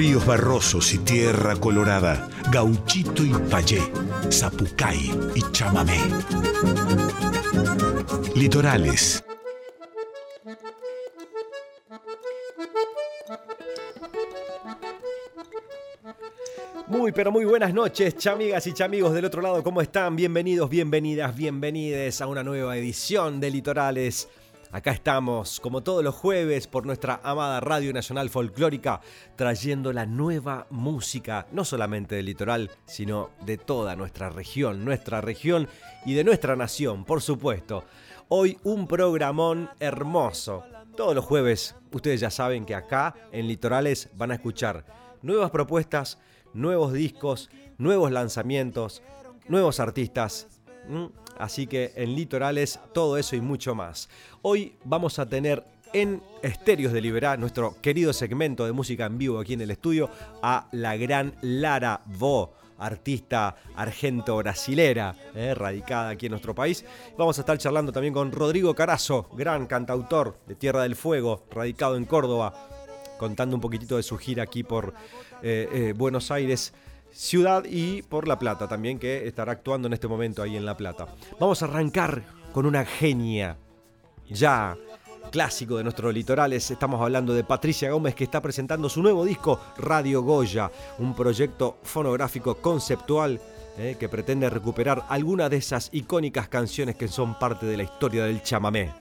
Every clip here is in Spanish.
Ríos barrosos y tierra colorada, gauchito y payé, zapucay y chamamé. Litorales. Muy, pero muy buenas noches, chamigas y chamigos del otro lado, ¿cómo están? Bienvenidos, bienvenidas, bienvenides a una nueva edición de Litorales Acá estamos, como todos los jueves, por nuestra amada Radio Nacional Folclórica, trayendo la nueva música, no solamente del litoral, sino de toda nuestra región, nuestra región y de nuestra nación, por supuesto. Hoy un programón hermoso. Todos los jueves, ustedes ya saben que acá en Litorales van a escuchar nuevas propuestas, nuevos discos, nuevos lanzamientos, nuevos artistas. Así que en Litorales todo eso y mucho más. Hoy vamos a tener en Estéreos de Liberá, nuestro querido segmento de música en vivo aquí en el estudio, a la gran Lara Vo artista argento-brasilera, eh, radicada aquí en nuestro país. Vamos a estar charlando también con Rodrigo Carazo, gran cantautor de Tierra del Fuego, radicado en Córdoba, contando un poquitito de su gira aquí por eh, eh, Buenos Aires ciudad y por La Plata también, que estará actuando en este momento ahí en La Plata. Vamos a arrancar con una genia ya clásico de nuestros litorales. Estamos hablando de Patricia Gómez que está presentando su nuevo disco Radio Goya, un proyecto fonográfico conceptual eh, que pretende recuperar algunas de esas icónicas canciones que son parte de la historia del chamamé.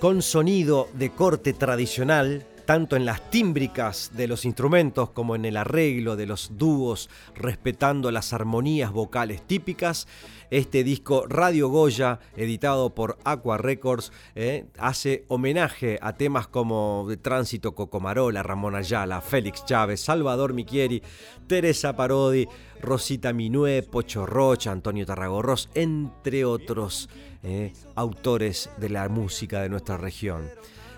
Con sonido de corte tradicional, tanto en las tímbricas de los instrumentos como en el arreglo de los dúos, respetando las armonías vocales típicas. Este disco Radio Goya, editado por Aqua Records, eh, hace homenaje a temas como Tránsito Cocomarola, Ramón Ayala, Félix Chávez, Salvador Michieri, Teresa Parodi, Rosita Minué, Pocho Rocha, Antonio Tarragorros, entre otros eh, autores de la música de nuestra región.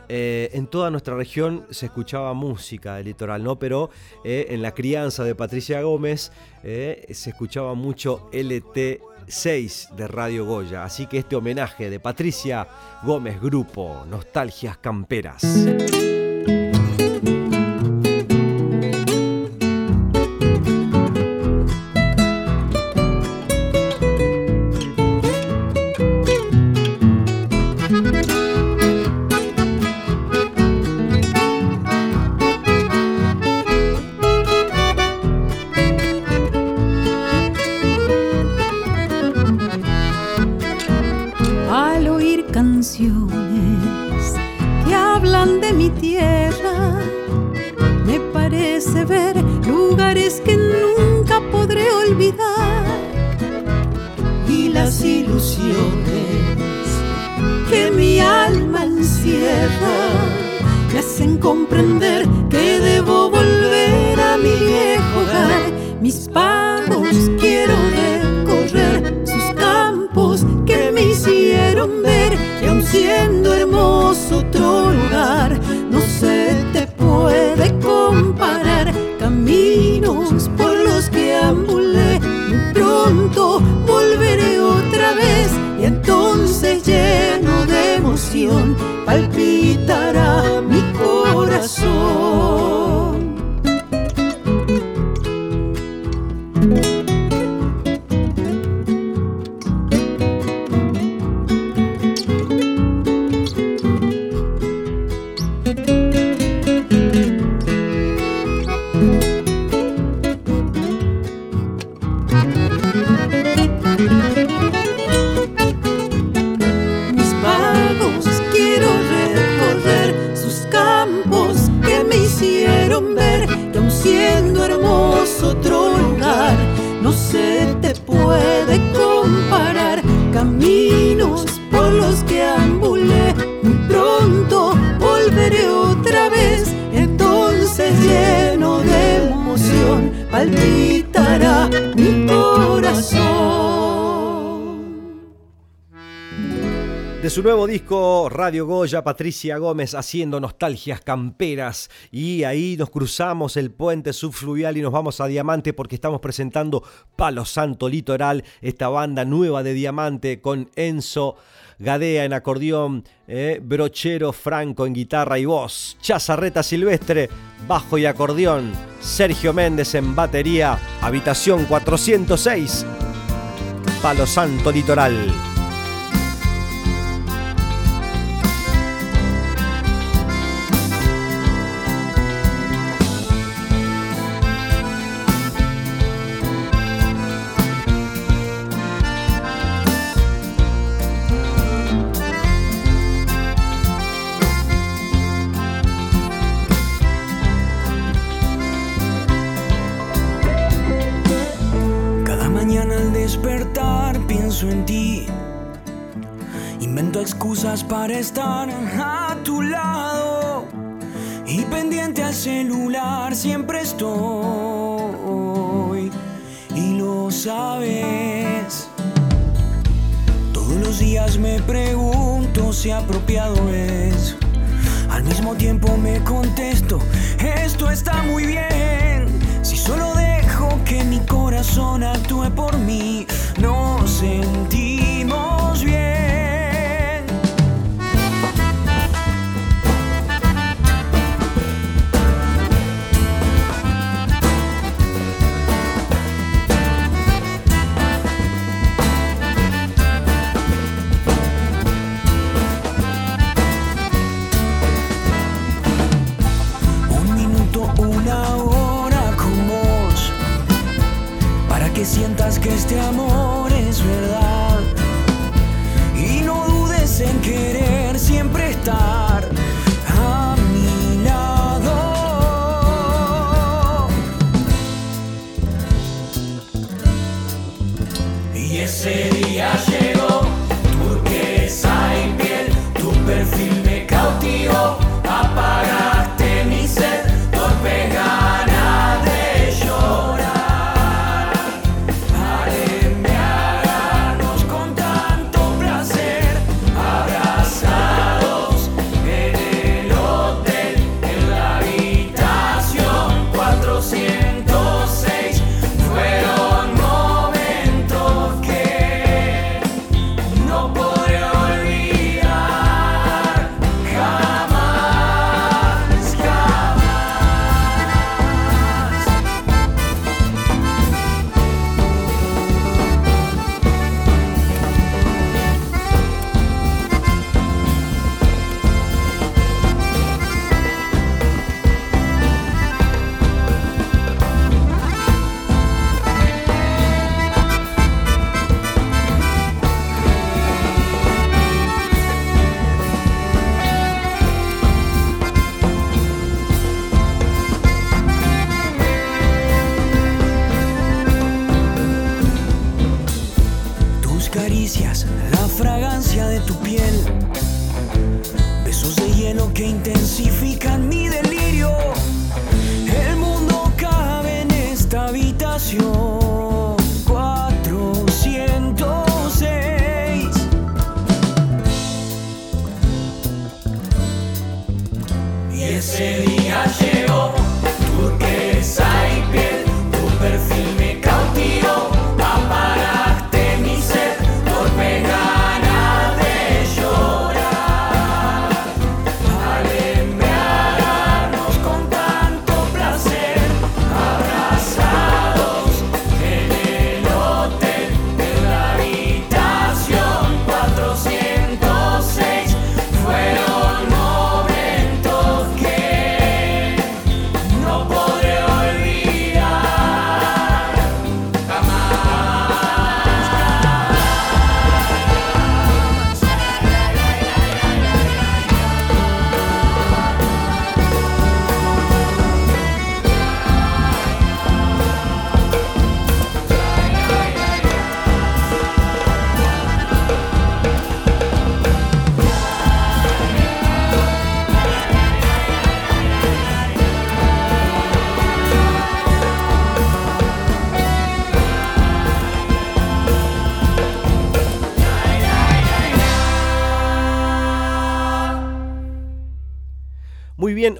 Eh, en toda nuestra región se escuchaba música del litoral, ¿no? Pero eh, en la crianza de Patricia Gómez eh, se escuchaba mucho LT6 de Radio Goya. Así que este homenaje de Patricia Gómez Grupo, Nostalgias Camperas. Radio Goya, Patricia Gómez haciendo nostalgias camperas y ahí nos cruzamos el puente subfluvial y nos vamos a Diamante porque estamos presentando Palo Santo Litoral, esta banda nueva de Diamante con Enzo Gadea en acordeón, eh, Brochero Franco en guitarra y voz, Chazarreta Silvestre, bajo y acordeón, Sergio Méndez en batería, Habitación 406, Palo Santo Litoral. Para estar a tu lado y pendiente al celular siempre estoy y lo sabes. Todos los días me pregunto si apropiado es. Al mismo tiempo me contesto, esto está muy bien. Si solo dejo que mi corazón actúe por mí, no sentimos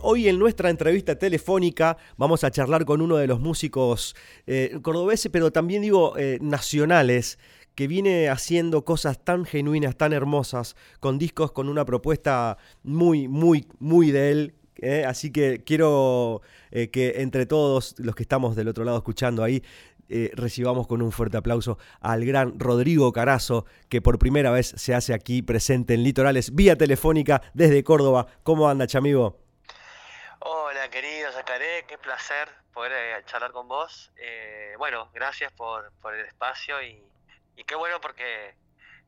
hoy en nuestra entrevista telefónica vamos a charlar con uno de los músicos eh, cordobeses, pero también digo eh, nacionales, que viene haciendo cosas tan genuinas, tan hermosas, con discos con una propuesta muy, muy, muy de él. eh. Así que quiero que entre todos los que estamos del otro lado escuchando ahí, recibamos con un fuerte aplauso al gran Rodrigo Carazo, que por primera vez se hace aquí presente en Litorales, vía telefónica desde Córdoba. ¿Cómo anda, chamigo? Querido Zacaré, qué placer poder eh, charlar con vos. Eh, bueno, gracias por, el espacio y, qué bueno porque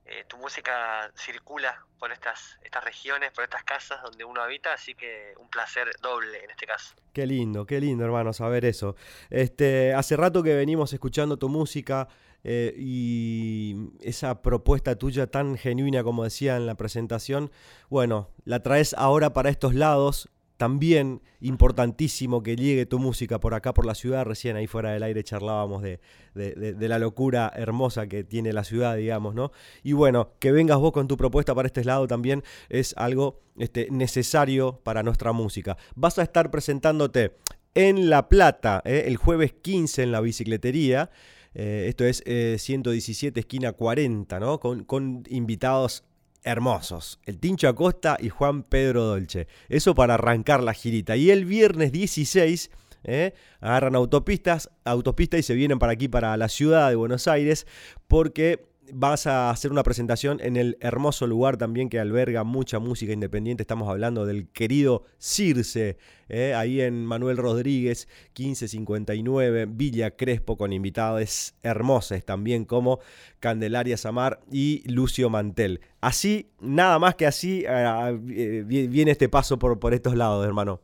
eh, tu música circula por estas, estas regiones, por estas casas donde uno habita, así que un placer doble en este caso. Qué lindo, qué lindo, hermano, saber eso. Este, hace rato que venimos escuchando tu música y esa propuesta tuya tan genuina, como decía en la presentación, bueno, la traes ahora para estos lados. También importantísimo que llegue tu música por acá, por la ciudad. Recién ahí fuera del aire charlábamos de, de- la locura hermosa que tiene la ciudad, digamos, ¿no? Y bueno, que vengas vos con tu propuesta para este lado también es algo este, necesario para nuestra música. Vas a estar presentándote en La Plata ¿eh? el jueves 15 en la bicicletería. Eh, esto es eh, 117 esquina 40, ¿no? Con, con invitados hermosos. El Tincho Acosta y Juan Pedro Dolce. Eso para arrancar la girita. Y el viernes 16 ¿eh? agarran autopistas, autopista y se vienen para aquí, para la ciudad de Buenos Aires, porque vas a hacer una presentación en el hermoso lugar también que alberga mucha música independiente. Estamos hablando del querido Circe, ¿eh? ahí en Manuel Rodríguez, 1559, Villa Crespo, con invitados hermosos también como Candelaria Samar y Lucio Mantel. Así, nada más que así, eh, eh, viene este paso por, por estos lados, hermano.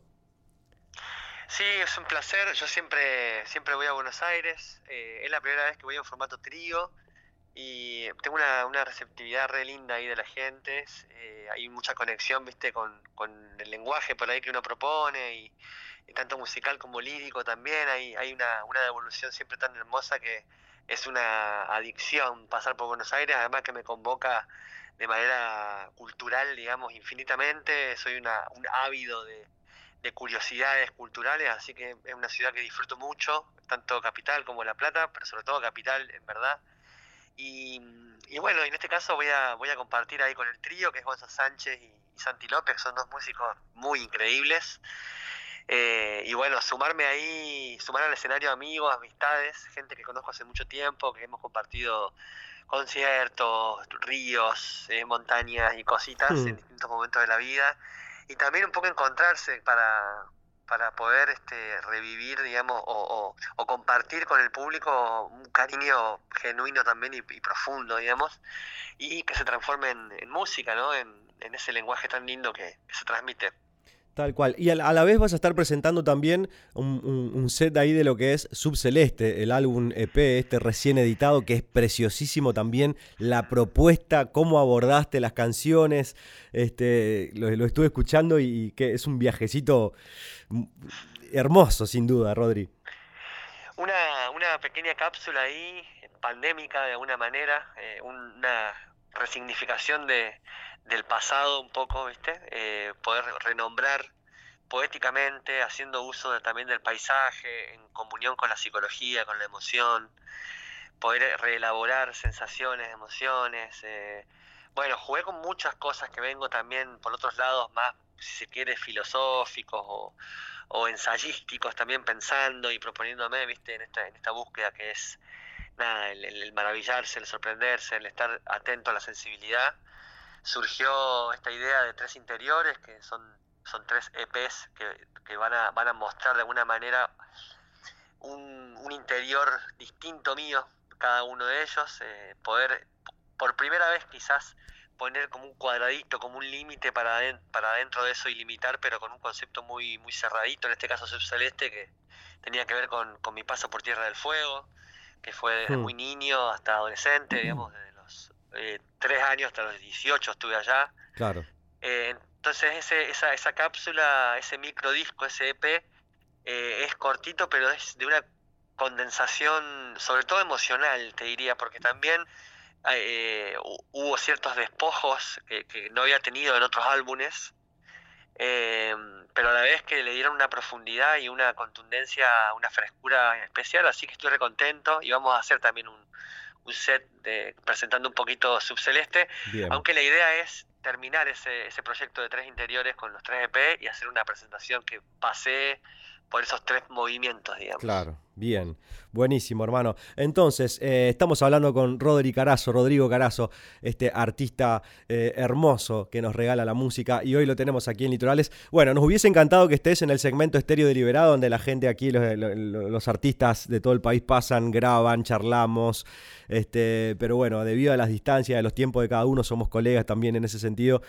Sí, es un placer. Yo siempre, siempre voy a Buenos Aires. eh, es la primera vez que voy en formato trío y tengo una, una receptividad re linda ahí de la gente. eh, hay mucha conexión, viste, con, con el lenguaje por ahí que uno propone y, tanto musical como lírico también. Hay, hay una, una devolución siempre tan hermosa que es una adicción pasar por Buenos Aires, además que me convoca de manera cultural, digamos, infinitamente. Soy una, un ávido de, de curiosidades culturales, así que es una ciudad que disfruto mucho, tanto Capital como La Plata, pero sobre todo Capital, en verdad. Y, y bueno, en este caso voy a, voy a compartir ahí con el trío, que es Gonzalo Sánchez y, y Santi López, que son dos músicos muy increíbles. Eh, y bueno, sumarme ahí, sumar al escenario amigos, amistades, gente que conozco hace mucho tiempo, que hemos compartido conciertos, ríos, eh, montañas y cositas Mm. en distintos momentos de la vida. Y también un poco encontrarse para, para poder este, revivir, digamos, o, o- compartir con el público un cariño genuino también y, y profundo, digamos, y que se transforme en, música, ¿no? En, en ese lenguaje tan lindo que, que se transmite. Tal cual. Y a la, vez vas a estar presentando también un, set ahí de lo que es Subceleste, el álbum EP, este recién editado, que es preciosísimo también. La propuesta, cómo abordaste las canciones, este, lo, estuve escuchando y que es un viajecito hermoso, sin duda, Rodri. Una, una pequeña cápsula ahí, pandémica de alguna manera, eh, una resignificación de, del pasado un poco, ¿viste? Eh, poder renombrar poéticamente, haciendo uso de- también del paisaje, en comunión con la psicología, con la emoción, poder reelaborar sensaciones, emociones. eh. Bueno, jugué con muchas cosas que vengo también por otros lados más, si se quiere, filosóficos o, ensayísticos también pensando y proponiéndome, viste, en esta, en esta búsqueda que es nada, el maravillarse, el sorprenderse, el estar atento a la sensibilidad. Surgió esta idea de tres interiores, que son, son tres EPs que, que van, a, van a mostrar de alguna manera un, un interior distinto mío, cada uno de ellos, eh, poder por primera vez quizás poner como un cuadradito, como un límite para, para dentro de eso y limitar, pero con un concepto muy, muy cerradito, en este caso subceleste, que tenía que ver con, con mi paso por Tierra del Fuego, que fue desde Hmm. muy niño hasta adolescente, digamos, desde eh, 3 años hasta los 18 estuve allá. Claro. Eh, entonces ese, esa, esa cápsula, ese microdisco, ese EP, eh, es cortito, pero es de una condensación, sobre todo emocional, te diría, porque también eh, hu- hubo ciertos despojos que, que no había tenido en otros álbumes, eh, pero a la vez que le dieron una profundidad y una contundencia, una frescura especial, así que estoy recontento y vamos a hacer también un, un set de, presentando un poquito Subceleste, aunque la idea es terminar ese, ese proyecto de tres interiores con los tres EP y hacer una presentación que pase por esos tres movimientos, digamos. Claro, bien, buenísimo, hermano. Entonces, eh, estamos hablando con Rodri Carazo, Rodrigo Carazo, este artista eh, hermoso que nos regala la música y hoy lo tenemos aquí en Litorales. Bueno, nos hubiese encantado que estés en el segmento Estéreo Deliberado, donde la gente aquí, los, los, artistas de todo el país pasan, graban, charlamos, este, pero bueno, debido a las distancias, a los tiempos de cada uno, somos colegas también en ese sentido.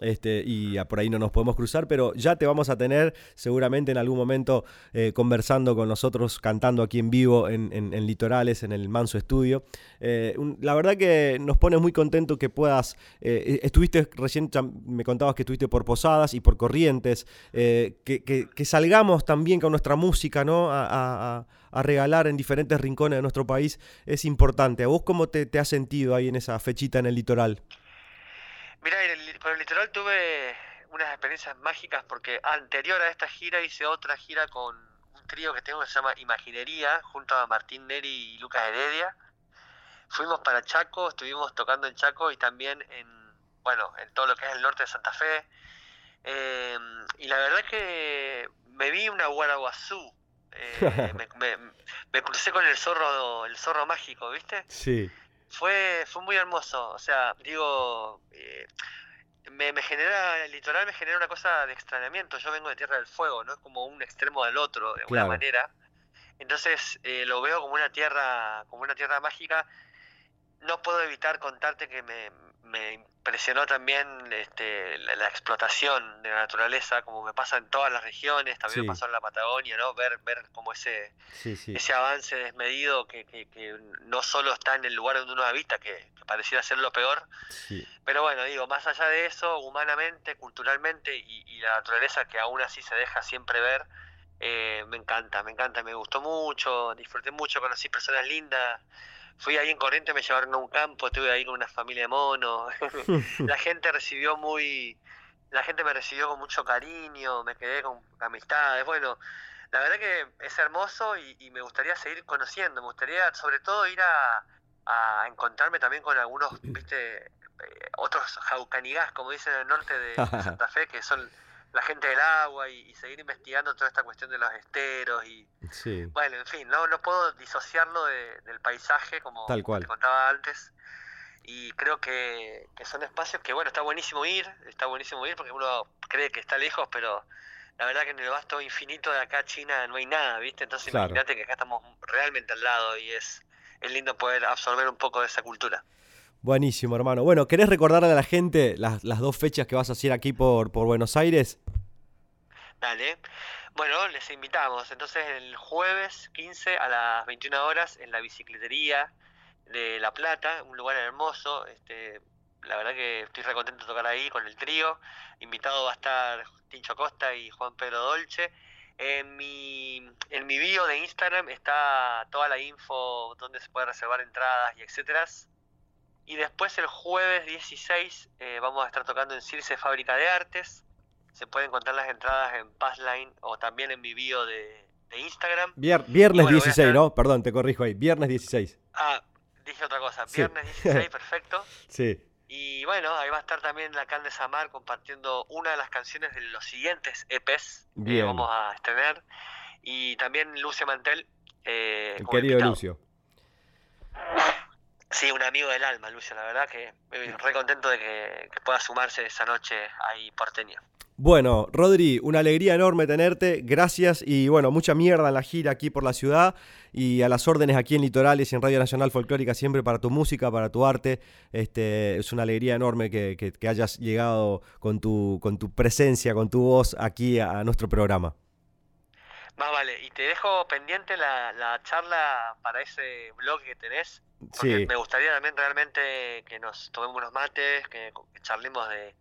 Este, y por ahí no nos podemos cruzar, pero ya te vamos a tener seguramente en algún momento eh, conversando con nosotros, cantando aquí en vivo en, Litorales, en el Manso Estudio. Eh, la verdad que nos pone muy contento que puedas, eh, estuviste recién, me contabas que estuviste por Posadas y por Corrientes, que, salgamos también con nuestra música, ¿no? Regalar en diferentes rincones de nuestro país es importante. ¿A vos cómo te, te has sentido ahí en esa fechita en el litoral? Mira, con el litoral tuve unas experiencias mágicas porque anterior a esta gira hice otra gira con un trío que tengo que se llama Imaginería, junto a Martín Neri y Lucas Heredia. Fuimos para Chaco, estuvimos tocando en Chaco y también en, bueno, en todo lo que es el norte de Santa Fe. Em, y la verdad que me vi una Guaraguazú. Eh, me, me, crucé con el zorro, el zorro mágico, ¿viste? Sí fue, fue muy hermoso. O sea, digo, eh, me, me, genera, el litoral me genera una cosa de extrañamiento. Yo vengo de Tierra del Fuego, ¿no? Es como un extremo del otro, de alguna manera. Entonces eh, lo veo como una tierra, como una tierra mágica. No puedo evitar contarte que me, me impresionó también este, la, explotación de la naturaleza, como me pasa en todas las regiones, también me pasó en la Patagonia, ¿no? Ver, ver como ese, ese avance desmedido que, que, no solo está en el lugar donde uno habita, que, pareciera ser lo peor, pero bueno, digo, más allá de eso, humanamente, culturalmente y, la naturaleza que aún así se deja siempre ver, eh, me encanta, me encanta, me gustó mucho, disfruté mucho, conocí personas lindas, fui ahí en Corrientes, me llevaron a un campo, estuve ahí con una familia de monos. la gente recibió muy. La gente me recibió con mucho cariño, me quedé con amistades. Bueno, la verdad que es hermoso y, me gustaría seguir conociendo. Me gustaría, sobre todo, ir a, a encontrarme también con algunos, viste, eh, otros jaucanigás, como dicen en el norte de Santa Fe, que son la gente del agua y, seguir investigando toda esta cuestión de los esteros y bueno, en fin, no, no puedo disociarlo del paisaje como, te contaba antes y creo que, son espacios que bueno, está buenísimo ir, está buenísimo ir porque uno cree que está lejos, pero la verdad que en el vasto infinito de acá China no hay nada, ¿viste? Entonces imagínate que acá estamos realmente al lado y es, es lindo poder absorber un poco de esa cultura. Buenísimo, hermano. Bueno, ¿querés recordarle a la gente las, las dos fechas que vas a hacer aquí por, por Buenos Aires? Dale. Bueno, les invitamos. Entonces, el jueves 15 a las 21 horas en la bicicletería de La Plata, un lugar hermoso. Este, la verdad que estoy re contento de tocar ahí con el trío. Invitado va a estar Tincho Costa y Juan Pedro Dolce. En mi, en mi bio de Instagram está toda la info donde se puede reservar entradas y etcétera. Y después el jueves 16 eh, vamos a estar tocando en Circe Fábrica de Artes. Se pueden encontrar las entradas en Passline o también en mi bio de, Instagram. viernes 16, ¿no? Perdón, te corrijo ahí. Viernes 16. Ah, dije otra cosa. Viernes 16, perfecto. Sí. Y bueno, ahí va a estar también la Can de Samar compartiendo una de las canciones de los siguientes EPs que vamos a estrenar. Y también Lucio Mantel. Eh, El querido Lucio. Sí, un amigo del alma, Lucio, la verdad que re contento de que, pueda sumarse esa noche ahí porteño. Bueno, Rodri, una alegría enorme tenerte, gracias y bueno, mucha mierda en la gira aquí por la ciudad y a las órdenes aquí en Litorales y en Radio Nacional Folclórica siempre para tu música, para tu arte. Este, es una alegría enorme que, hayas llegado con tu, con tu presencia, con tu voz aquí a, nuestro programa. Más vale, y te dejo pendiente la, la charla para ese blog que tenés porque me gustaría también realmente que nos tomemos unos mates, que, charlemos de,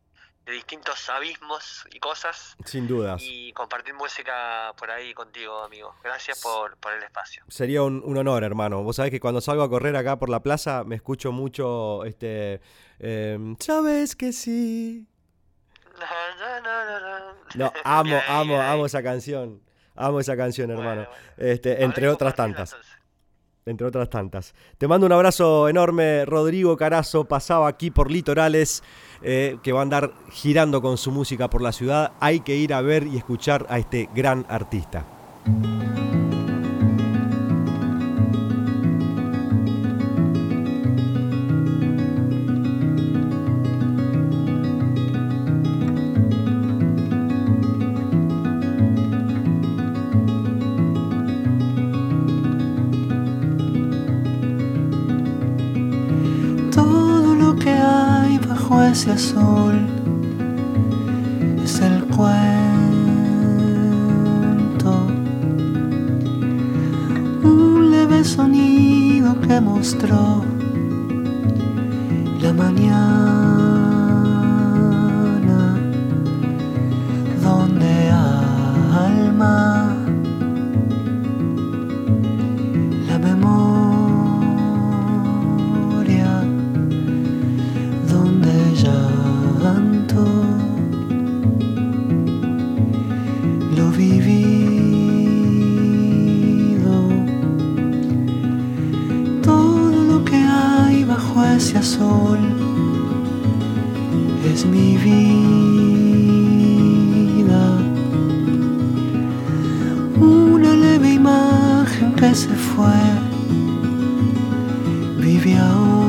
distintos abismos y cosas. Sin dudas. Y compartir música por ahí contigo, amigo. Gracias por, el espacio. Sería un, honor, hermano. Vos sabés que cuando salgo a correr acá por la plaza me escucho mucho este... Em, Sabes que sí. No, amo, amo, amo esa canción. Amo esa canción, hermano. Este, entre otras tantas. Entre otras tantas. Te mando un abrazo enorme, Rodrigo Carazo. Pasaba aquí por Litorales, eh, que va a andar girando con su música por la ciudad. Hay que ir a ver y escuchar a este gran artista. Vive ahora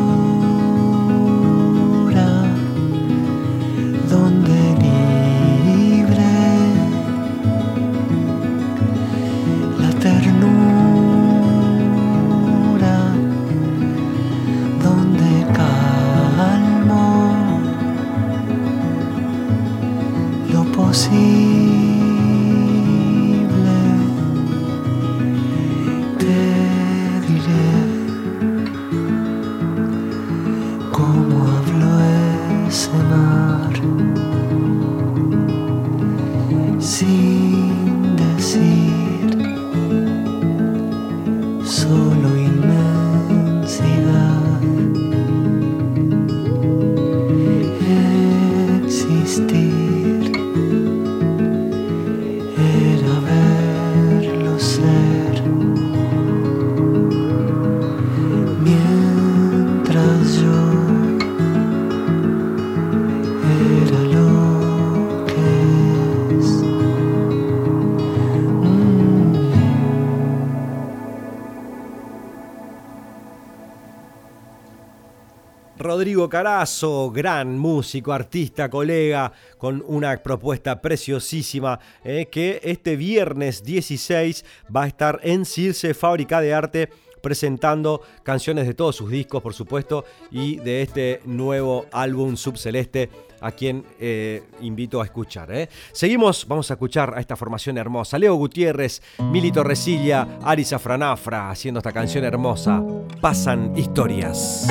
Carazo, gran músico, artista, colega, con una propuesta preciosísima eh, que este viernes 16 va a estar en Circe Fábrica de Arte presentando canciones de todos sus discos, por supuesto, y de este nuevo álbum Subceleste, a quien eh, invito a escuchar. Eh. Seguimos, vamos a escuchar a esta formación hermosa. Leo Gutiérrez, Milito Resilla, Ari Franafra haciendo esta canción hermosa. Pasan historias.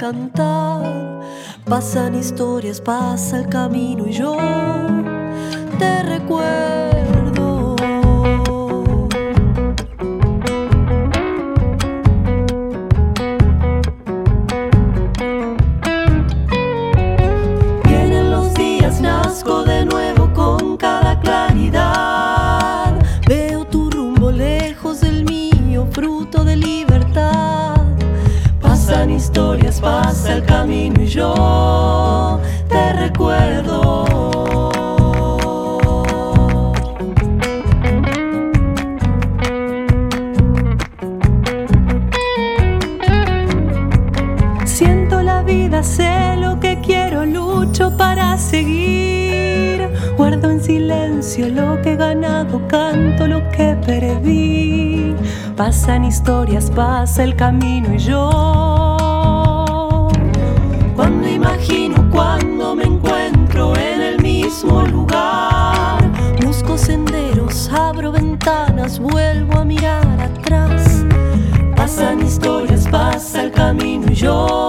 Cantar. Pasan historias, pasa el camino y yo te recuerdo. historias pasa el camino y yo. Cuando imagino, cuando me encuentro en el mismo lugar, busco senderos, abro ventanas, vuelvo a mirar atrás. Pasan historias, pasa el camino y yo.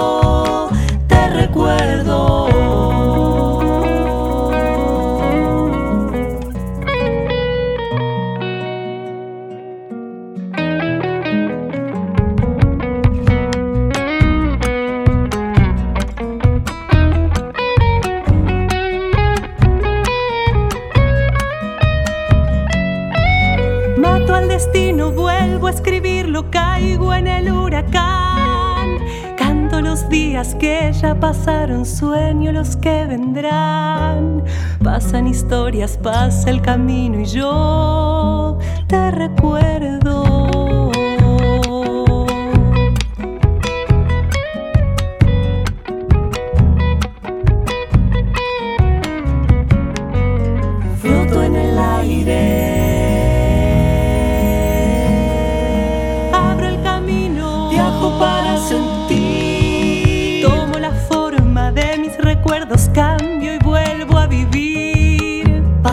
Que ya pasaron, sueño los que vendrán. Pasan historias, pasa el camino y yo te recuerdo.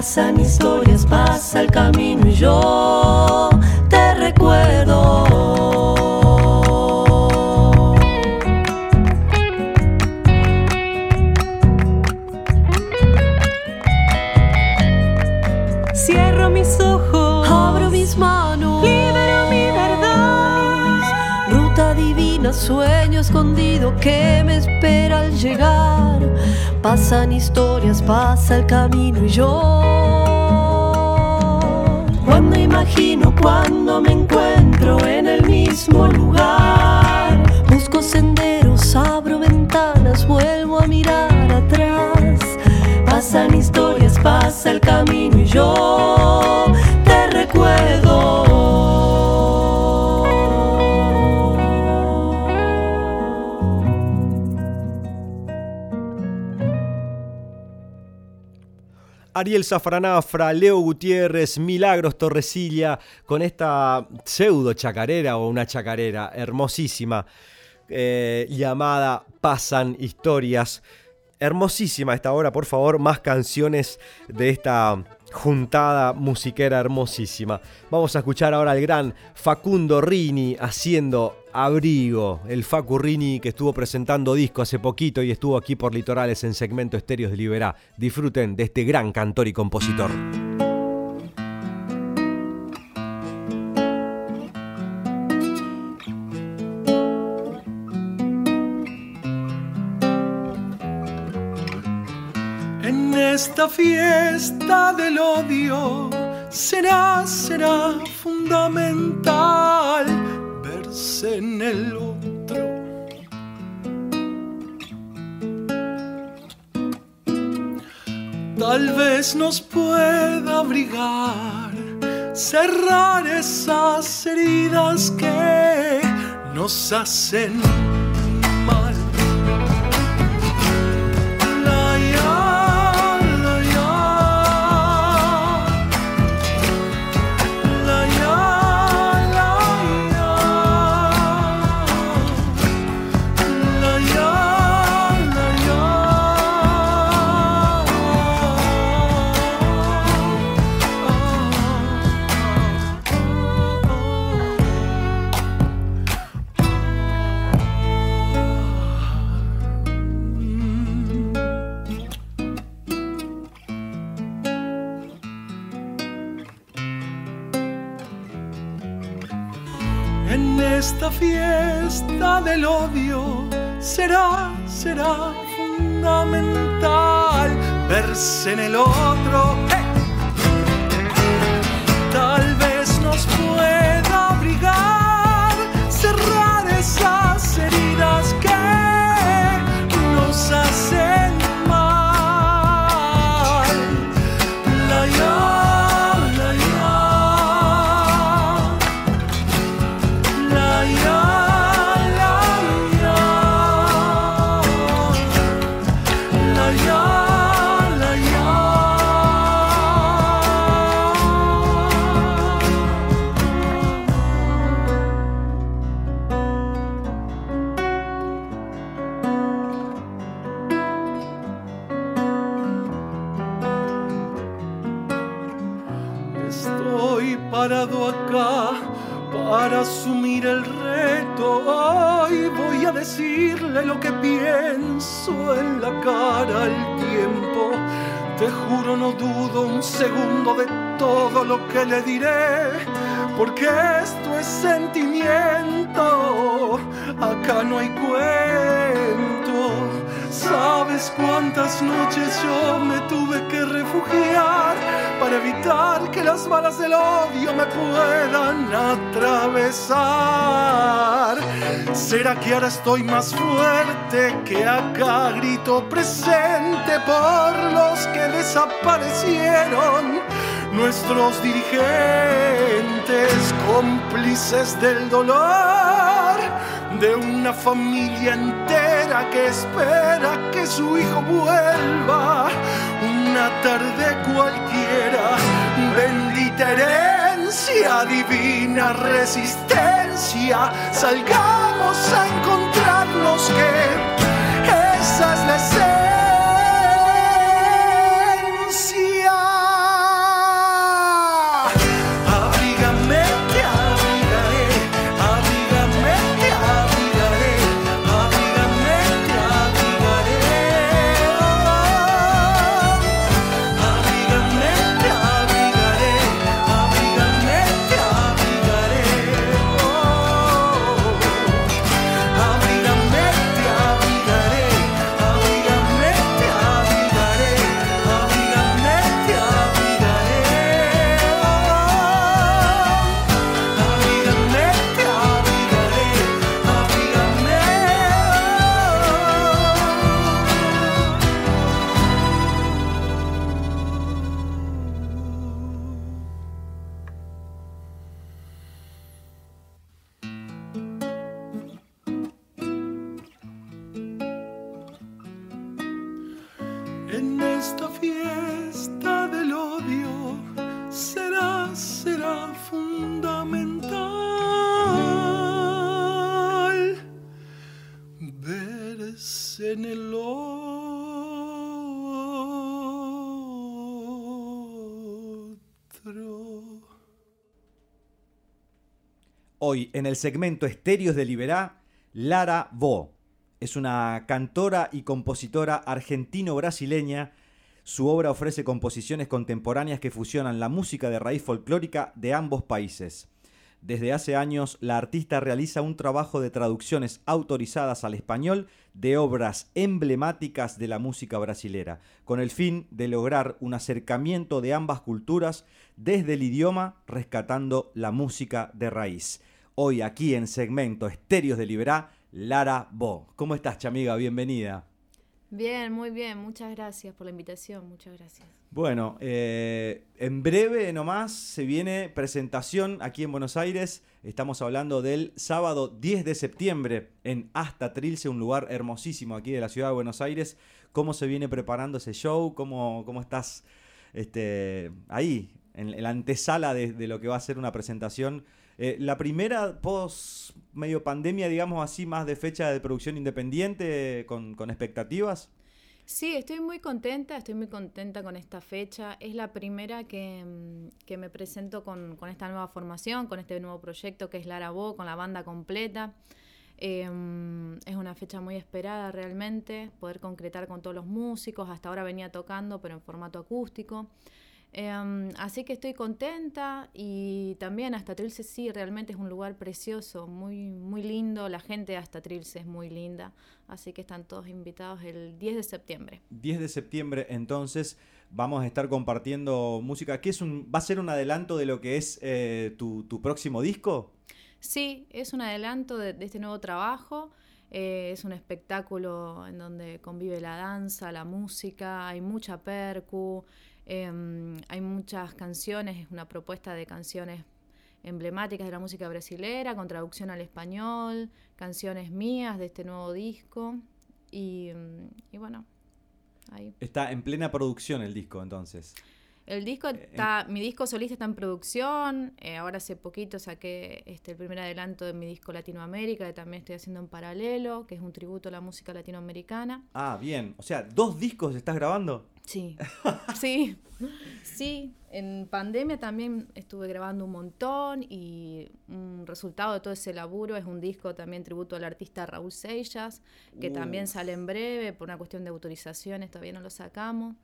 Pasan historias, pasa el camino y yo te recuerdo. Cierro mis ojos, abro mis manos, libero mi verdad. Ruta divina, sueño escondido que me espera al llegar. Pasan historias, pasa el camino y yo. Ariel Zafranafra, Leo Gutiérrez, Milagros Torresilla, con esta pseudo chacarera o una chacarera hermosísima eh, llamada Pasan Historias. Hermosísima esta hora, por favor, más canciones de esta juntada musiquera hermosísima. Vamos a escuchar ahora al gran Facundo Rini haciendo Abrigo, el Facu Rini que estuvo presentando disco hace poquito y estuvo aquí por Litorales en segmento Estéreos de Liberá. Disfruten de este gran cantor y compositor. En esta fiesta del odio será, será fundamental en el otro. Tal vez nos pueda abrigar, cerrar esas heridas que nos hacen fiesta del odio será, será fundamental verse en el otro. Tal vez nos pueda No dudo un segundo de todo lo que le diré, porque esto es sentimiento. Acá no hay cuento. ¿Sabes cuántas noches yo me tuve que refugiar para evitar que las balas del odio me puedan atravesar? ¿Será que ahora estoy más fuerte que acá grito presente por los que desaparecieron? Nuestros dirigentes, cómplices del dolor de una familia entera que espera que su hijo vuelva una tarde cualquiera. Bendita herencia, divina resistencia, salgamos a encontrarnos que esa es. En el otro. Hoy en el segmento Estéreos de Liberá, Lara Bo. Es una cantora y compositora argentino-brasileña. Su obra ofrece composiciones contemporáneas que fusionan la música de raíz folclórica de ambos países. Desde hace años, la artista realiza un trabajo de traducciones autorizadas al español de obras emblemáticas de la música brasilera, con el fin de lograr un acercamiento de ambas culturas desde el idioma, rescatando la música de raíz. Hoy aquí en segmento Estéreos de Liberá, Lara Bo. ¿Cómo estás, chamiga? Bienvenida. Bien, muy bien, muchas gracias por la invitación, muchas gracias. Bueno, eh, en breve nomás se viene presentación aquí en Buenos Aires. Estamos hablando del sábado 10 de septiembre en Hasta Trilce, un lugar hermosísimo aquí de la ciudad de Buenos Aires. ¿Cómo se viene preparando ese show? ¿Cómo, cómo estás este, ahí, en la antesala de, lo que va a ser una presentación? Eh, la primera post medio pandemia, digamos así, más de fecha de producción independiente, con, expectativas. Sí, estoy muy contenta, estoy muy contenta con esta fecha. Es la primera que, mm, que me presento con, con esta nueva formación, con este nuevo proyecto que es Lara Bo, con la banda completa. Mm, es una fecha muy esperada realmente, poder concretar con todos los músicos. Hasta ahora venía tocando, pero en formato acústico. Eh, así que estoy contenta y también hasta Trilce sí, realmente es un lugar precioso, muy, muy lindo. La gente de hasta Trilce es muy linda. Así que están todos invitados el 10 de septiembre. 10 de septiembre, entonces vamos a estar compartiendo música. ¿Qué es un, ¿Va a ser un adelanto de lo que es eh, tu, tu próximo disco? Sí, es un adelanto de, de este nuevo trabajo. Eh, es un espectáculo en donde convive la danza, la música, hay mucha percu, eh, hay muchas canciones, es una propuesta de canciones emblemáticas de la música brasilera, con traducción al español, canciones mías de este nuevo disco. Y, y bueno, ahí. Está en plena producción el disco, entonces. El disco Eh, está, mi disco solista está en producción. eh, ahora hace poquito saqué este, el primer adelanto de mi disco Latinoamérica, que también estoy haciendo en paralelo, que es un tributo a la música latinoamericana. Ah, bien. O sea, ¿dos discos estás grabando? Sí, sí, sí. En pandemia también estuve grabando un montón y un resultado de todo ese laburo es un disco también tributo al artista Raúl Seixas, que también sale en breve por una cuestión de autorizaciones, todavía no lo sacamos.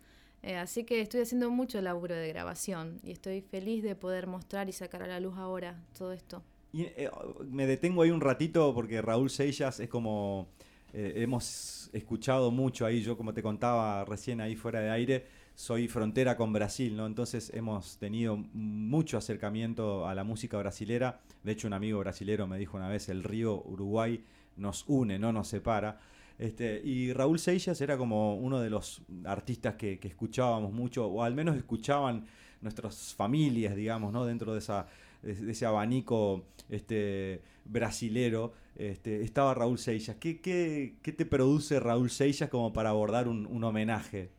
Eh, así que estoy haciendo mucho laburo de grabación y estoy feliz de poder mostrar y sacar a la luz ahora todo esto. Y, eh, me detengo ahí un ratito porque Raúl Seixas es como... eh, hemos escuchado mucho ahí, yo como te contaba recién ahí fuera de aire, soy frontera con Brasil, ¿no? Entonces hemos tenido mucho acercamiento a la música brasilera. De hecho, un amigo brasilero me dijo una vez, el río Uruguay nos une, no nos separa. Este, y Raúl Seixas era como uno de los artistas que, escuchábamos mucho, o al menos escuchaban nuestras familias, digamos, ¿no? Dentro de, esa, de, ese abanico este, brasilero, este, estaba Raúl Seixas. ¿Qué, qué, qué te produce Raúl Seixas como para abordar un, un homenaje?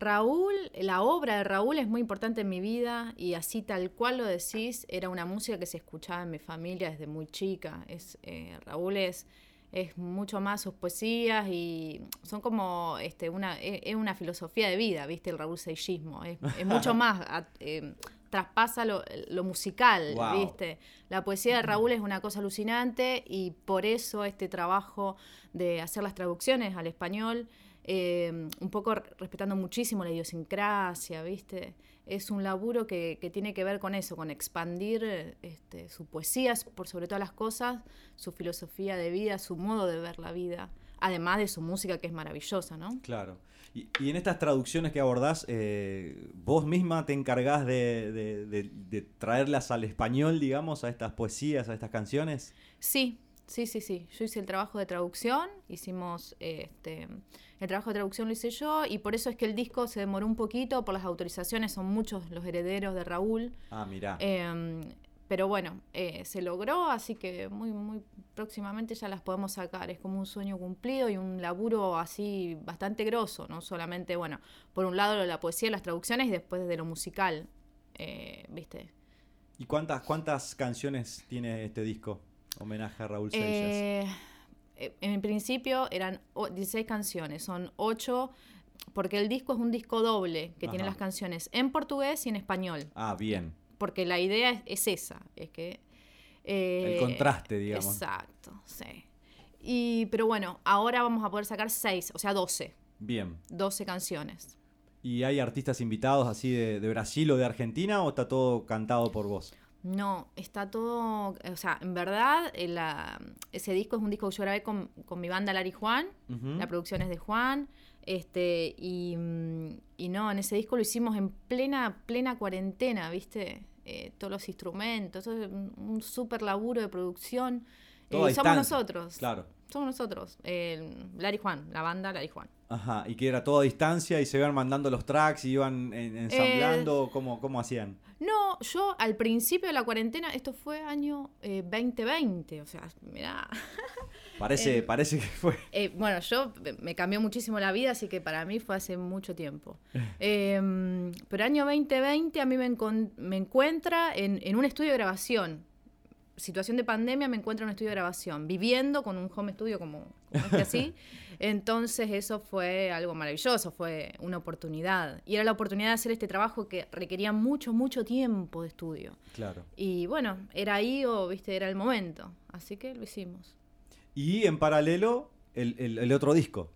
Raúl, la obra de Raúl es muy importante en mi vida y así tal cual lo decís, era una música que se escuchaba en mi familia desde muy chica. Es, eh, Raúl es, es mucho más sus poesías y son como este, una, es, es una filosofía de vida, ¿viste? El Raúl Seixismo. Es, es mucho más, a- eh, traspasa lo, lo musical, Wow. ¿viste? La poesía de Raúl es una cosa alucinante y por eso este trabajo de hacer las traducciones al español eh, un poco re- respetando muchísimo la idiosincrasia, ¿viste? Es un laburo que, que tiene que ver con eso, con expandir este, su poesía, por sobre todas las cosas, su filosofía de vida, su modo de ver la vida, además de su música que es maravillosa, ¿no? Claro. Y, y en estas traducciones que abordás, eh, vos misma te encargás de, de- de- de traerlas al español, digamos, a estas poesías, a estas canciones. Sí, sí, sí, sí. Yo hice el trabajo de traducción, hicimos este, el trabajo de traducción lo hice yo y por eso es que el disco se demoró un poquito por las autorizaciones, son muchos los herederos de Raúl. Ah, mirá. Em, pero bueno, eh, se logró, así que muy, muy próximamente ya las podemos sacar. Es como un sueño cumplido y un laburo así bastante grosso, no solamente, bueno, por un lado la poesía y las traducciones y después de lo musical, eh, ¿viste? ¿Y cuántas, cuántas canciones tiene este disco? Homenaje a Raúl Seixas. Eh, eh, en principio eran o- 16 canciones, son 8, porque el disco es un disco doble que tiene las canciones en portugués y en español. Ah, bien. porque la idea es, es esa, es que... eh, El contraste, digamos. Exacto, sí. Y, pero bueno, ahora vamos a poder sacar seis, o sea, 12, Bien. 12 canciones. ¿Y hay artistas invitados así de, de Brasil o de Argentina o está todo cantado por vos? No, está todo, o sea, en verdad, eh, la- ese disco es un disco que yo grabé con, con mi banda Lari Juan, la producción es de Juan, este, y, mm, y no, en ese disco lo hicimos en plena, plena cuarentena, ¿viste? Eh, todos los instrumentos, todo un, un súper laburo de producción. Eh, somos distancia, nosotros. Claro. Somos nosotros. Eh, Lari Juan, la banda Lari Juan. Ajá, y que era todo a distancia y se iban mandando los tracks y iban en- Eh, ensamblando, ¿cómo, ¿cómo hacían? No, yo al principio de la cuarentena, esto fue año eh, 2020, o sea, mirá. Parece, eh, parece que fue. Eh, bueno, yo me cambió muchísimo la vida, así que para mí fue hace mucho tiempo. Eh, pero año 2020 a mí me, encon- me encuentra en, en un estudio de grabación. Situación de pandemia me encuentra en un estudio de grabación, viviendo con un home studio como, como este así. Entonces eso fue algo maravilloso, fue una oportunidad. Y era la oportunidad de hacer este trabajo que requería mucho, mucho tiempo de estudio. Claro. Y bueno, era ahí o, viste, era el momento. Así que lo hicimos. Y en paralelo, el, el- el otro disco.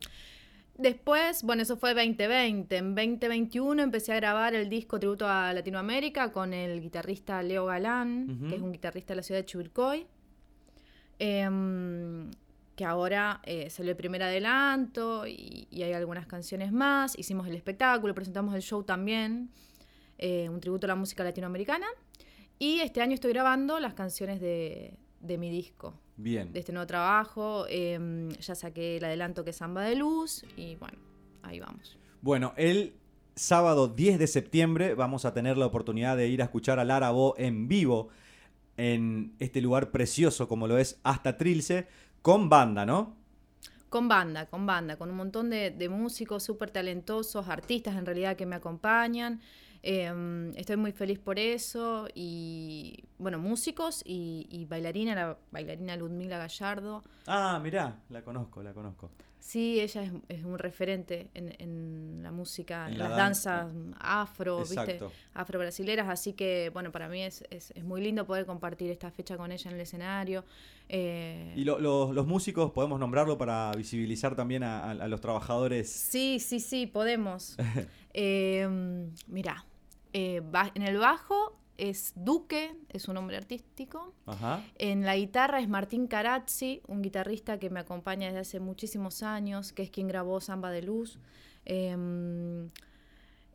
Después, bueno, eso fue 2020. En 2021 empecé a grabar el disco Tributo a Latinoamérica con el guitarrista Leo Galán, que es un guitarrista de la ciudad de Chivilcoy. Em, que ahora eh, salió el primer adelanto y, y hay algunas canciones más. Hicimos el espectáculo, presentamos el show también, eh, un tributo a la música latinoamericana. Y este año estoy grabando las canciones de, de mi disco Bien. de este nuevo trabajo. em, ya saqué el adelanto que es Samba de Luz y bueno, ahí vamos. Bueno, el sábado 10 de septiembre vamos a tener la oportunidad de ir a escuchar a Lara Bo en vivo en este lugar precioso como lo es Hasta Trilce, con banda, ¿no? Con banda, con banda, con un montón de, de músicos súper talentosos, artistas en realidad que me acompañan. Em, estoy muy feliz por eso y, bueno, músicos y, y bailarina, la bailarina Ludmila Gallardo. Ah, mirá, la conozco, la conozco. Sí, ella es, es un referente en, en la música, en, En la las dan- danzas afro, ¿viste? Afro-brasileras, así que bueno, para mí es, es, es muy lindo poder compartir esta fecha con ella en el escenario. Eh, Y lo- lo- los músicos podemos nombrarlo para visibilizar también a, a- a los trabajadores. Sí, sí, sí, podemos. eh, mira, eh, en el bajo es Duque, es un nombre artístico. Ajá. En la guitarra es Martín Carazzi, un guitarrista que me acompaña desde hace muchísimos años, que es quien grabó Samba de Luz. Em,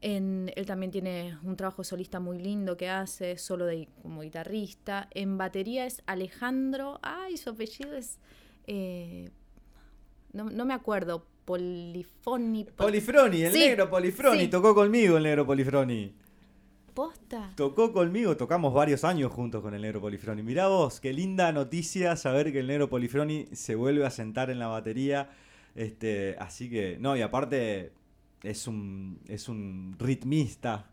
en- él también tiene un trabajo solista muy lindo que hace, solo de, como guitarrista. En batería es Alejandro, ay, su apellido es... eh, no, no me acuerdo, Polifoni. Pol- Polifroni, el Sí, negro Polifroni, sí. tocó conmigo el negro Polifroni. ¿Posta? Tocó conmigo, tocamos varios años juntos con el negro Polifroni. Mirá vos, qué linda noticia saber que el negro Polifroni se vuelve a sentar en la batería. Este, así que, no, y aparte es un, es un ritmista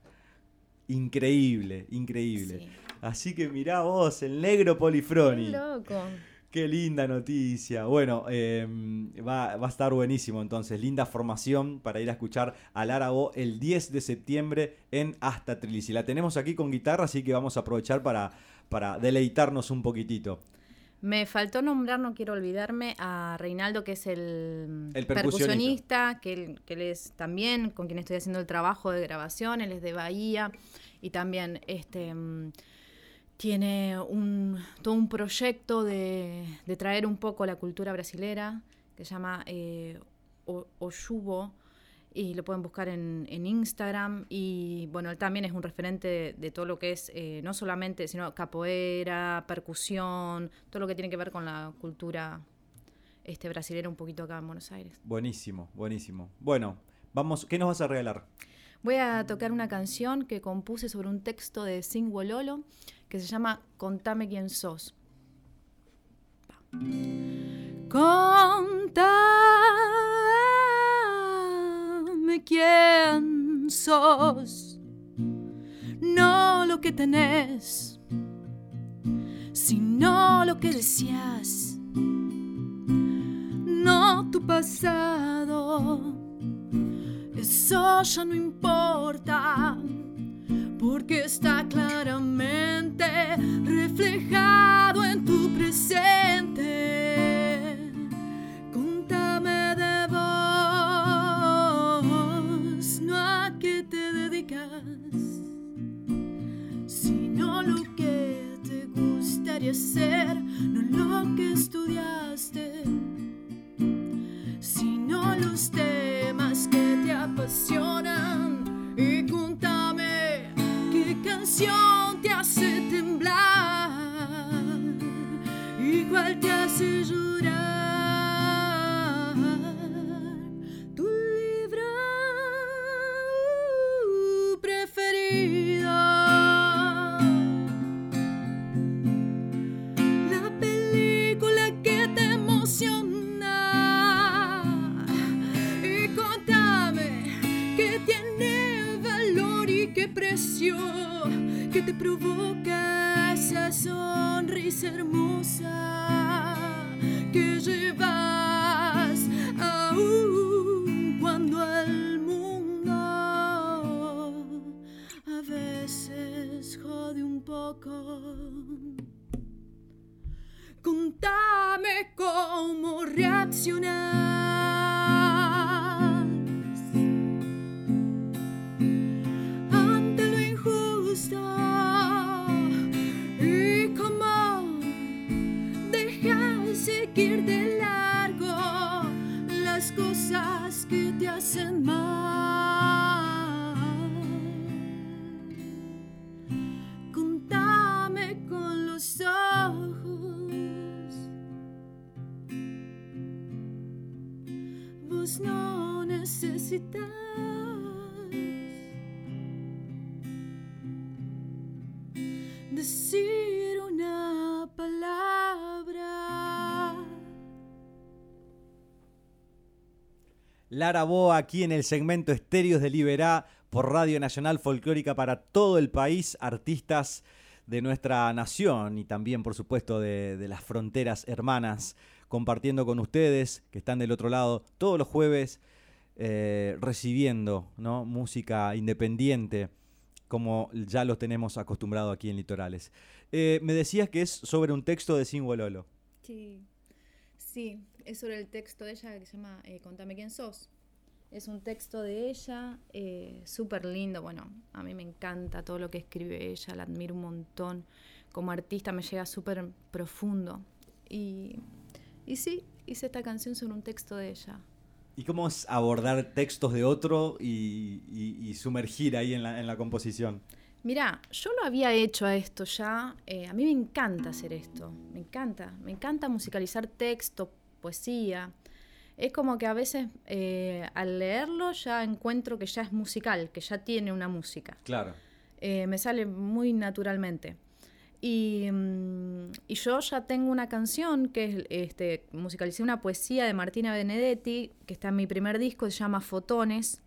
increíble, increíble. Sí. Así que mirá vos, el negro Polifroni. Qué loco. Qué linda noticia. Bueno, eh, va, va a estar buenísimo entonces. Linda formación para ir a escuchar a Lara Bo el 10 de septiembre en Hasta Trilisi. La tenemos aquí con guitarra, así que vamos a aprovechar para, para deleitarnos un poquitito. Me faltó nombrar, no quiero olvidarme, a Reinaldo, que es el, El percusionista. que él, que él es también con quien estoy haciendo el trabajo de grabación, él es de Bahía y también este mm, tiene un, todo un proyecto de, de traer un poco la cultura brasilera, que se llama eh, Oyubo, y lo pueden buscar en, en Instagram. Y bueno, él también es un referente de, de todo lo que es, eh, no solamente, sino capoeira, percusión, todo lo que tiene que ver con la cultura este, brasilera un poquito acá en Buenos Aires. Buenísimo, buenísimo. Bueno, vamos, ¿qué nos vas a regalar? Voy a tocar una canción que compuse sobre un texto de Singwololo que se llama Contame quién sos. Contame quién sos, no lo que tenés, sino lo que deseas, no tu pasado. Eso ya no importa, porque está claramente reflejado en tu presente. Contame de vos, no a qué te dedicas, sino lo que te gustaría ser, no lo que estudiaste sino los temas que te apasionan. Y contame qué canción te hace temblar y cuál te hace llorar. Lara Boa aquí en el segmento Estéreos de Liberá por Radio Nacional Folclórica para todo el país, artistas de nuestra nación y también, por supuesto, de, las fronteras hermanas, compartiendo con ustedes que están del otro lado todos los jueves eh, recibiendo música independiente como ya los tenemos acostumbrado aquí en Litorales. Eh, me decías que es sobre un texto de Lolo. Sí, sí, es sobre el texto de ella que se llama eh, Contame quién sos. Es un texto de ella eh, súper lindo. Bueno, a mí me encanta todo lo que escribe ella, la admiro un montón. Como artista me llega súper profundo. Y, y sí, hice esta canción sobre un texto de ella. ¿Y cómo es abordar textos de otro y, sumergir ahí en la, en la composición? Mira, yo lo había hecho a esto ya. Eh, a mí me encanta hacer esto. Me encanta. Me encanta musicalizar texto, poesía. Es como que a veces eh, al leerlo ya encuentro que ya es musical, que ya tiene una música. Claro. Eh, me sale muy naturalmente. Mm, y, yo ya tengo una canción que es, este, musicalicé una poesía de Martina Benedetti, que está en mi primer disco, se llama Fotones,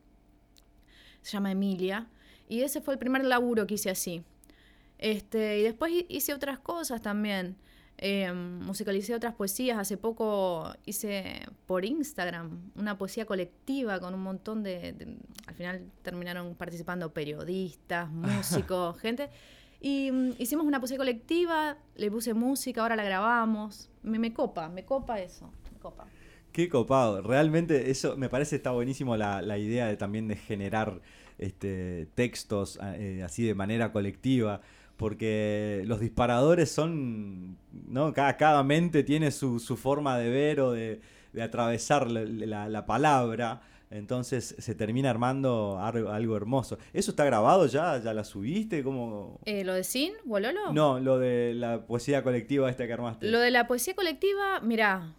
se llama Emilia, y ese fue el primer laburo que hice así. Este, y después hice otras cosas también. Eh, musicalicé otras poesías. Hace poco hice por Instagram una poesía colectiva con un montón de al final terminaron participando periodistas, músicos, gente. Y mm, hicimos una poesía colectiva, le puse música, ahora la grabamos. Me, me copa, me copa eso, me copa. Qué copado. Realmente eso me parece está buenísimo la, la idea de también de generar este, textos eh, así de manera colectiva. Porque los disparadores son, ¿no? Cada, cada mente tiene su, su forma de ver o de, de atravesar la, la palabra. Entonces se termina armando algo, hermoso. ¿Eso está grabado ya? ¿Ya la subiste? ¿Cómo? Eh, ¿Lo de Sin, Bololo? No, lo de la poesía colectiva esta que armaste. Lo de la poesía colectiva, mira,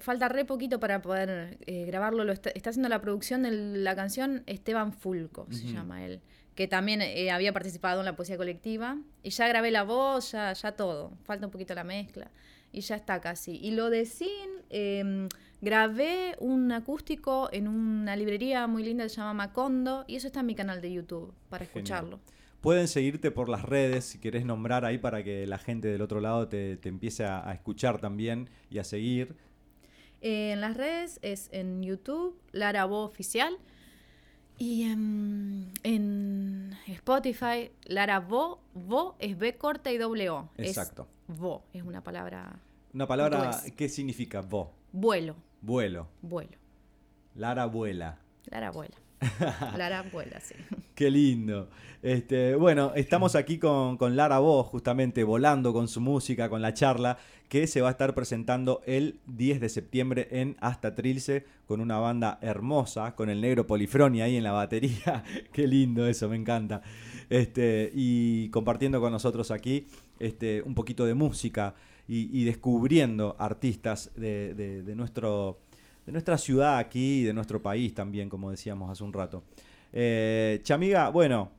falta re poquito para poder eh, grabarlo. Lo está, haciendo la producción de la canción Esteban Fulco, se llama él. Que también eh, había participado en la poesía colectiva. Y ya grabé la voz, ya, ya todo. Falta un poquito la mezcla. Y ya está casi. Y lo de Sin em, Grabé un acústico en una librería muy linda que se llama Macondo y eso está en mi canal de YouTube para escucharlo. Pueden seguirte por las redes si querés nombrar ahí para que la gente del otro lado te, empiece a, escuchar también y a seguir. Eh, en las redes es en YouTube, Lara Bo Oficial. Y en, Spotify, Lara Bo, Bo es B corta y doble O. Exacto. Es Bo, es una palabra. Una palabra, ¿qué significa Bo? Vuelo. Vuelo. Vuelo. Lara vuela. Lara vuela. Lara vuela, sí. Qué lindo. Este, bueno, estamos aquí con, Lara Voz, justamente volando con su música, con la charla, que se va a estar presentando el 10 de septiembre en Hasta Trilce, con una banda hermosa, con el negro Polifroni ahí en la batería. Qué lindo eso, me encanta. Este, y compartiendo con nosotros aquí este, un poquito de música y, descubriendo artistas de, nuestro, de nuestra ciudad aquí y de nuestro país también, como decíamos hace un rato. Eh, Chamiga, bueno,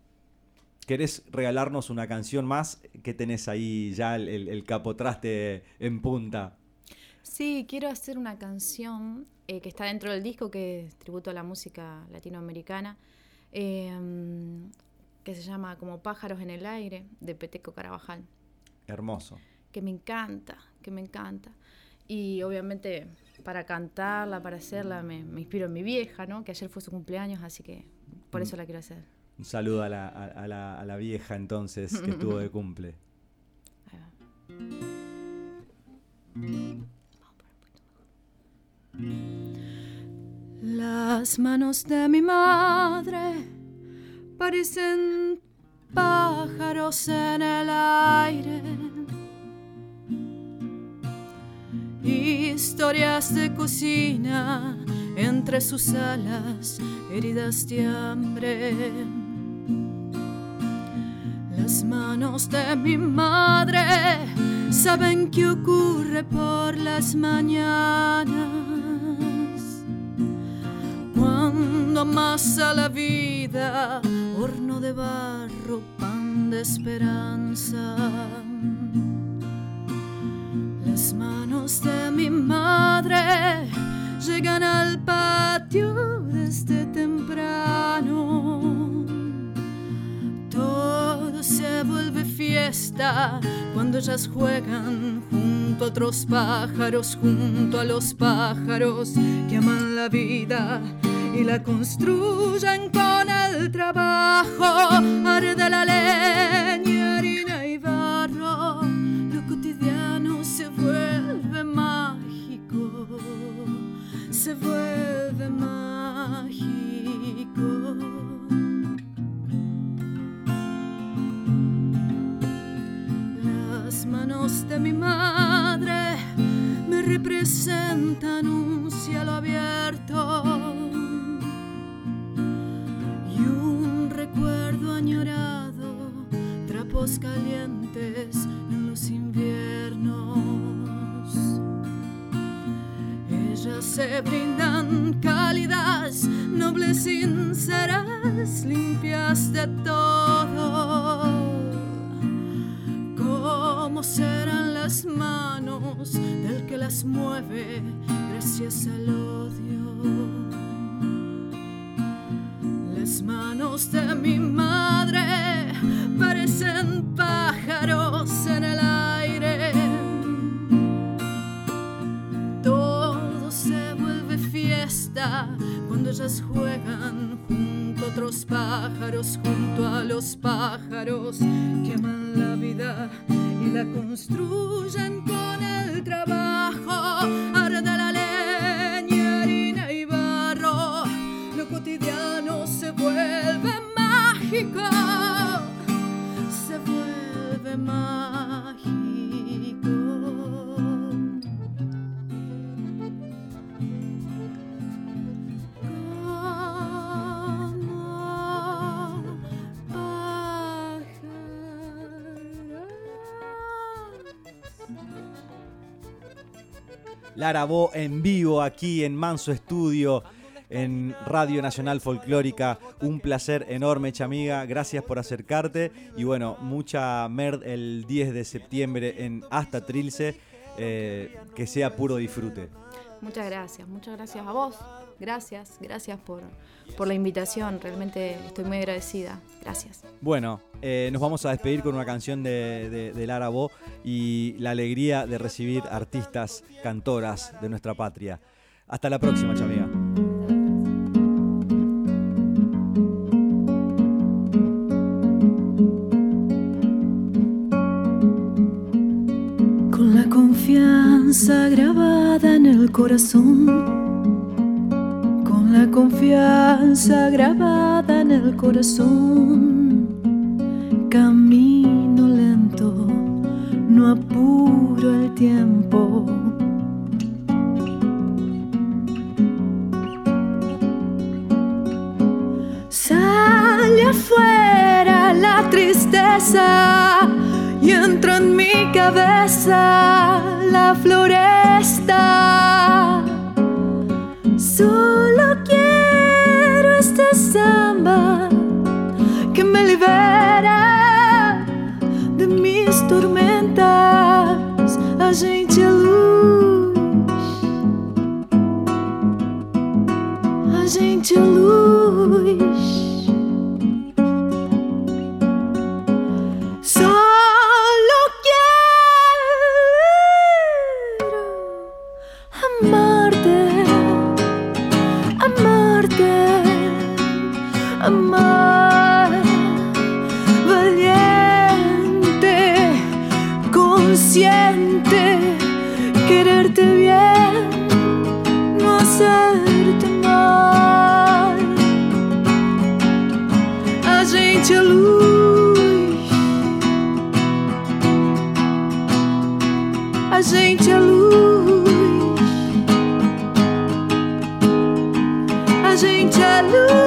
¿querés regalarnos una canción más? que tenés ahí ya el, capotraste en punta? Sí, quiero hacer una canción eh, que está dentro del disco, que es tributo a la música latinoamericana, em, que se llama Como pájaros en el aire, de Peteco Carabajal. Hermoso que me encanta, que me encanta. Y obviamente para cantarla, para hacerla, me, inspiro en mi vieja, ¿no? Que ayer fue su cumpleaños, así que por eso la quiero hacer. Un saludo a la, a, la, a la vieja entonces que estuvo de cumple. Las manos de mi madre parecen pájaros en el aire historias de cocina entre sus alas, heridas de hambre. Las manos de mi madre saben qué ocurre por las mañanas. Cuando a la vida, horno de barro, pan de esperanza las manos de mi madre llegan al patio desde temprano. Todo se vuelve fiesta cuando ellas juegan junto a otros pájaros, junto a los pájaros que aman la vida y la construyen con el trabajo. Arde la leña, se vuelve mágico. Las manos de mi madre me representan un cielo abierto y un recuerdo añorado, trapos calientes en los inviernos. Se brindan cálidas, nobles, sinceras, limpias de todo. ¿Cómo serán las manos del que las mueve gracias al odio? Juegan junto a otros pájaros, junto a los pájaros Lara Bo en vivo aquí en Manso Estudio, en Radio Nacional Folclórica. Un placer enorme, chamiga. Gracias por acercarte. Y bueno, mucha merd el 10 de septiembre en Hasta Trilce. eh, que sea puro disfrute. Muchas gracias, muchas gracias a vos. Gracias, gracias por, por la invitación. Realmente estoy muy agradecida. Gracias. Bueno, eh, nos vamos a despedir con una canción de, de- de Lara Bo y la alegría de recibir artistas, cantoras de nuestra patria. Hasta la próxima, chamiga. Con la confianza grabada en el corazón. Con la confianza grabada el corazón. Camino lento, no apuro el tiempo. Sale afuera la tristeza y entra en mi cabeza la floresta. Consciente, quererte bien, no hacerte mal. A gente é luz. A gente é luz. A gente é luz.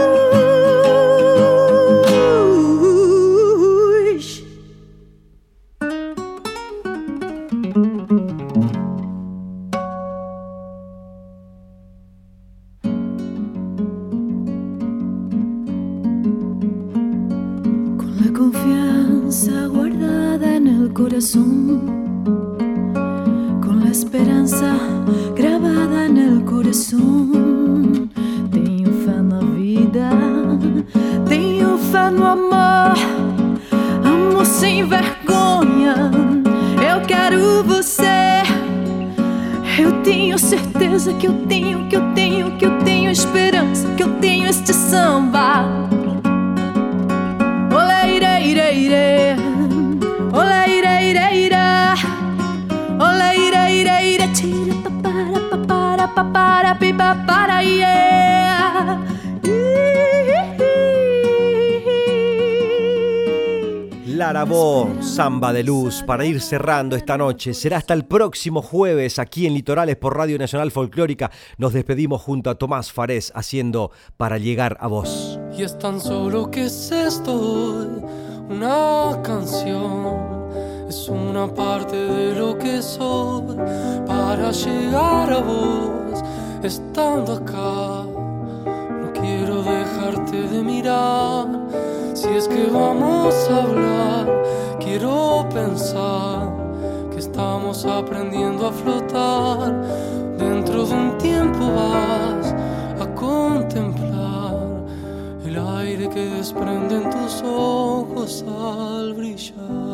Samba de Luz, para ir cerrando esta noche. Será hasta el próximo jueves aquí en Litorales por Radio Nacional Folclórica. Nos despedimos junto a Tomás Farés haciendo Para llegar a vos. Y es tan solo que es esto, una canción. Es una parte de lo que soy para llegar a vos, estando acá. No quiero dejarte de mirar. Si es que vamos a hablar, quiero pensar que estamos aprendiendo a flotar. Dentro de un tiempo vas a contemplar el aire que desprenden tus ojos al brillar.